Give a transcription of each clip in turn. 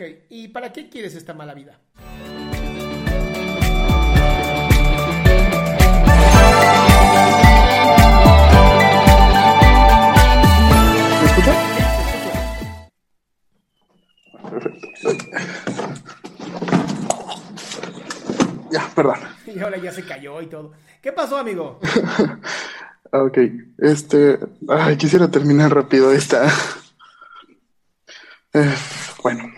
Ok, ¿y para qué quieres esta mala vida? ¿Me escucha? Perfecto. Ya, perdón. Y ahora ya se cayó y todo. ¿Qué pasó, amigo? Ok, este, ay, quisiera terminar rápido esta. Eh, bueno,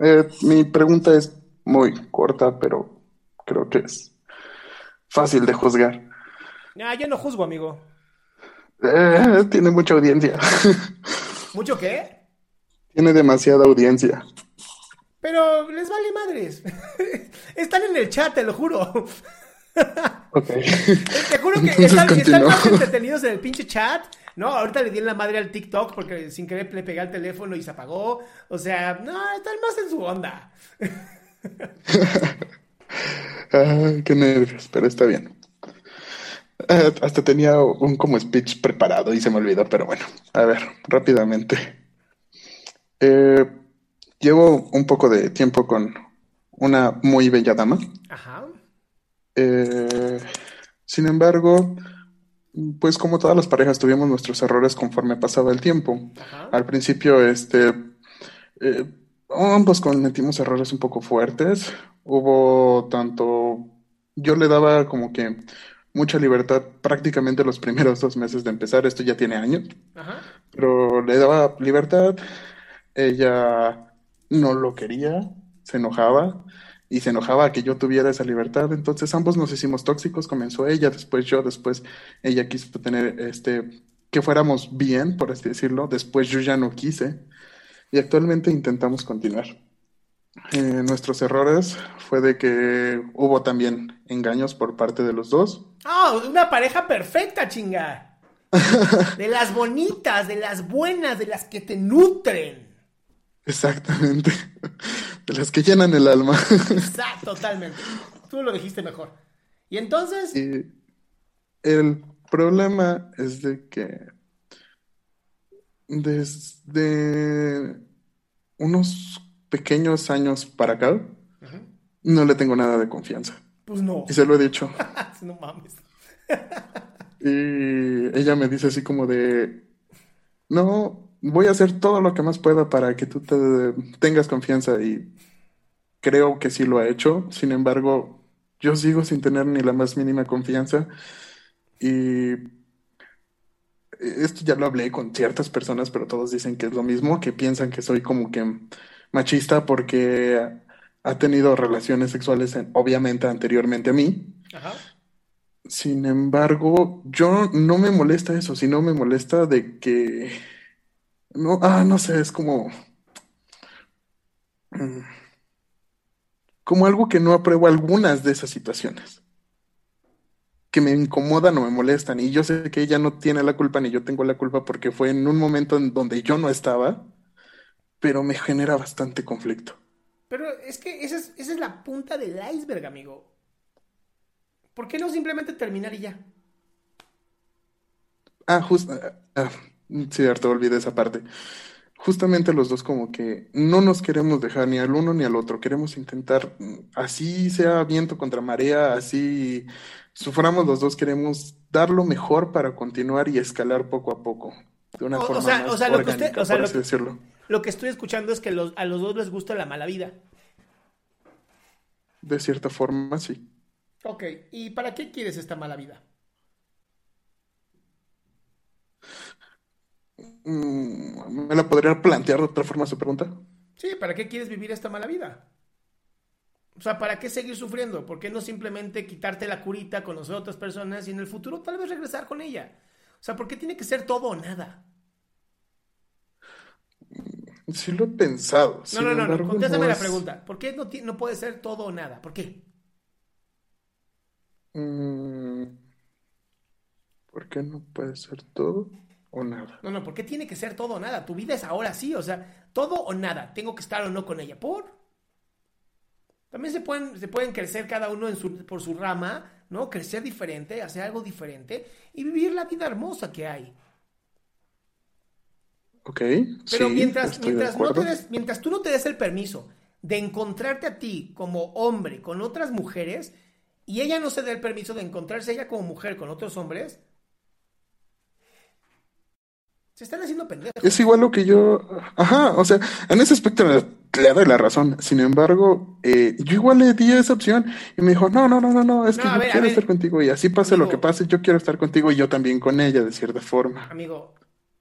eh, mi pregunta es muy corta, pero creo que es fácil de juzgar. Ah, yo no juzgo, amigo. Eh, tiene mucha audiencia. ¿Mucho qué? Tiene demasiada audiencia. Pero les vale madres. Están en el chat, te lo juro. Ok. Te juro que están, más entretenidos en el pinche chat. No, ahorita le di en la madre al TikTok porque sin querer le pegué al teléfono y se apagó. O sea, no, están más en su onda. Ah, qué nervios, pero está bien. Eh, hasta tenía un como speech preparado y se me olvidó, pero bueno, a ver, rápidamente. Eh, llevo un poco de tiempo con una muy bella dama. Ajá. Eh, sin embargo, pues como todas las parejas tuvimos nuestros errores conforme pasaba el tiempo. Ajá. Al principio, este, eh, ambos cometimos errores un poco fuertes. Hubo tanto, yo le daba como que mucha libertad prácticamente los primeros dos meses de empezar. Esto ya tiene años, Ajá. pero le daba libertad. Ella no lo quería, se enojaba y se enojaba que yo tuviera esa libertad. Entonces ambos nos hicimos tóxicos. Comenzó ella, después yo, después ella quiso tener este que fuéramos bien, por así decirlo. Después yo ya no quise y actualmente intentamos continuar. Eh, nuestros errores fue de que hubo también engaños por parte de los dos. Ah, una pareja perfecta, chinga. De las bonitas, de las buenas, de las que te nutren. Exactamente. De las que llenan el alma. Exacto, totalmente. Tú lo dijiste mejor. Y entonces, Y el problema es de que desde unos pequeños años para acá no le tengo nada de confianza. pues no. Y se lo he dicho. No mames. Y ella me dice así como de, no, voy a hacer todo lo que más pueda para que tú te tengas confianza y creo que sí lo ha hecho. Sin embargo, yo sigo sin tener ni la más mínima confianza y esto ya lo hablé con ciertas personas, pero todos dicen que es lo mismo, que piensan que soy como que machista porque ha tenido relaciones sexuales, en- obviamente anteriormente a mí. Ajá. Sin embargo, yo no me molesta eso, sino me molesta de que no, ah, no sé, es como mm, como algo que no apruebo algunas de esas situaciones, que me incomodan o me molestan, y yo sé que ella no tiene la culpa ni yo tengo la culpa porque fue en un momento en donde yo no estaba, pero me genera bastante conflicto. Pero es que esa es, esa es la punta del iceberg, amigo. ¿Por qué no simplemente terminar y ya? Ah, justo, ah, ah, cierto, olvidé esa parte. justamente los dos como que no nos queremos dejar ni al uno ni al otro, queremos intentar, mm, así sea viento contra marea, así suframos los dos, queremos dar lo mejor para continuar y escalar poco a poco, de una O- o forma sea- más o sea, lo que usted- o sea, por lo así que- decirlo. Lo que estoy escuchando es que los- a los dos les gusta la mala vida. De cierta forma, sí. Ok, ¿y para qué quieres esta mala vida? ¿Me la podría plantear de otra forma su pregunta? Sí, ¿para qué quieres vivir esta mala vida? O sea, ¿para qué seguir sufriendo? ¿Por qué no simplemente quitarte la curita, conocer a otras personas y en el futuro tal vez regresar con ella? O sea, ¿por qué tiene que ser todo o nada? Sí lo he pensado. No, no, no, contéstame no la pregunta. ¿Por qué no, no puede ser todo o nada? ¿Por qué? Mm, ¿Por qué no puede ser todo o nada? No, no, ¿por qué tiene que ser todo o nada? Tu vida es ahora sí, o sea, todo o nada. Tengo que estar o no con ella. ¿Por? También se pueden, se pueden crecer cada uno en su- por su rama, ¿no? Crecer diferente, hacer algo diferente y vivir la vida hermosa que hay. Ok, Pero sí, mientras, mientras, no te acuerdo. des- mientras tú no te des el permiso de encontrarte a ti como hombre con otras mujeres y ella no se dé el permiso de encontrarse ella como mujer con otros hombres, se están haciendo pendejos. Es igual lo que yo, ajá, o sea, en ese aspecto le, le doy la razón. Sin embargo, eh, yo igual le di esa opción y me dijo, no, no, no, no, no, es No, que yo ver, quiero estar contigo y así pase lo que pase, yo quiero estar contigo y yo también con ella de cierta forma. Amigo,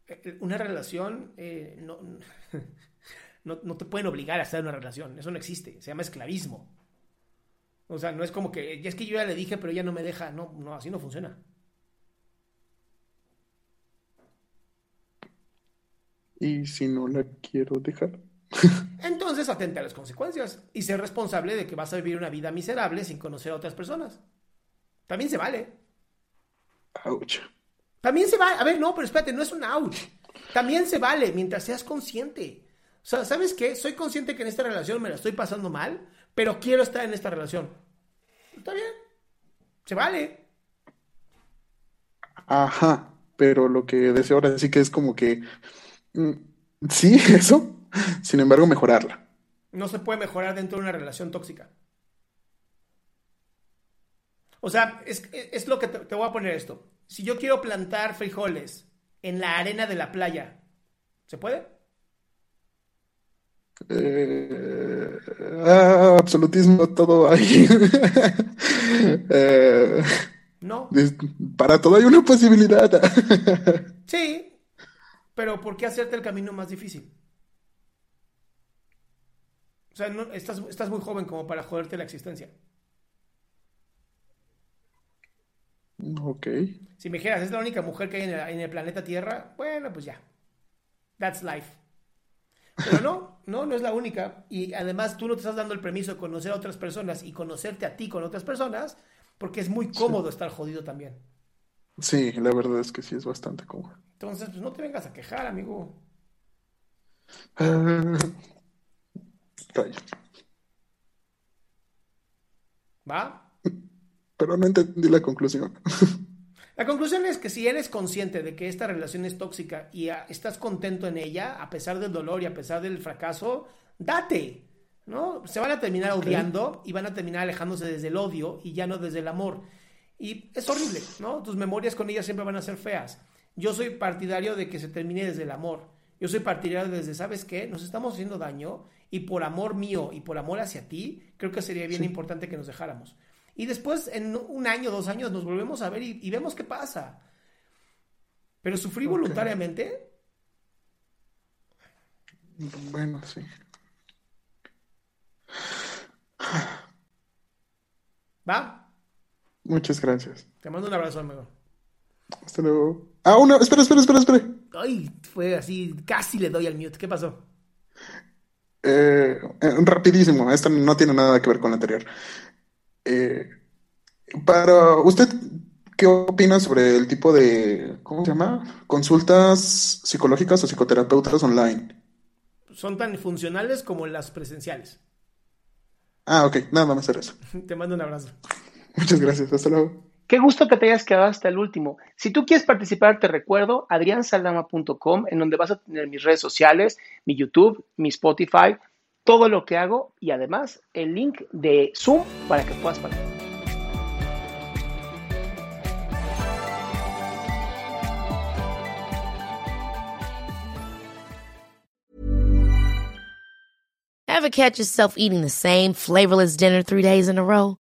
eh, una relación eh, no, no, no te pueden obligar a estar en una relación. Eso no existe. Se llama esclavismo. O sea, no es como que, "Ya es que yo ya le dije, pero ella no me deja. No, no, así no funciona. Y si no la quiero dejar. Entonces atente a las consecuencias y ser responsable de que vas a vivir una vida miserable sin conocer a otras personas. También se vale. Ouch. También se vale. A ver, no, pero espérate, no es un ouch. También se vale mientras seas consciente. O sea, ¿sabes qué? Soy consciente que en esta relación me la estoy pasando mal, pero quiero estar en esta relación. Está bien. Se vale. Ajá, pero lo que deseo ahora sí que es como que, sí, eso, sin embargo, mejorarla. No se puede mejorar dentro de una relación tóxica. O sea, es, es lo que te, te voy a poner esto. Si yo quiero plantar frijoles en la arena de la playa, ¿se puede? Eh, ah, absolutismo, todo ahí. Eh, No. para todo hay una posibilidad. Sí, pero ¿por qué hacerte el camino más difícil? O sea, no- estás, estás muy joven como para joderte la existencia. Ok, Si me dijeras, es la única mujer que hay en el, en el planeta Tierra, bueno, pues ya. That's life. Pero no, no, no es la única. Y además tú no te estás dando el permiso de conocer a otras personas y conocerte a ti con otras personas, porque es muy cómodo estar jodido también. Sí, la verdad es que sí es bastante cómodo. Entonces, pues no te vengas a quejar, amigo. Ah. ¿Va? Pero no entendí la conclusión. La conclusión es que si eres consciente de que esta relación es tóxica y ah, estás contento en ella, a pesar del dolor y a pesar del fracaso, date, ¿no? Se van a terminar odiando y van a terminar alejándose desde el odio y ya no desde el amor. Y es horrible, ¿no? Tus memorias con ella siempre van a ser feas. Yo soy partidario de que se termine desde el amor. Yo soy partidario desde, ¿sabes qué? Nos estamos haciendo daño y por amor mío y por amor hacia ti, creo que sería bien importante que nos dejáramos. Y después, en un año, dos años, nos volvemos a ver y, y vemos qué pasa. Pero sufrí voluntariamente, Bueno, sí. ¿va? Muchas gracias. Te mando un abrazo, amigo. Hasta luego. Ah, una, espera, espera, espera, espera. Ay, fue así, casi le doy al mute. ¿Qué pasó? Eh, eh, rapidísimo, esto no tiene nada que ver con lo anterior. Eh, para usted, ¿qué opina sobre el tipo de, ¿cómo se llama? Consultas psicológicas o psicoterapeutas online. Son tan funcionales como las presenciales. Ah, ok, nada más era eso. Te mando un abrazo. Muchas gracias, hasta luego. Qué gusto que te hayas quedado hasta el último. Si tú quieres participar, te recuerdo adriansaldama.com, en donde vas a tener mis redes sociales, mi YouTube, mi Spotify, todo lo que hago y además el link de Zoom para que puedas participar. Ever catch yourself eating the same flavorless dinner three days in a row?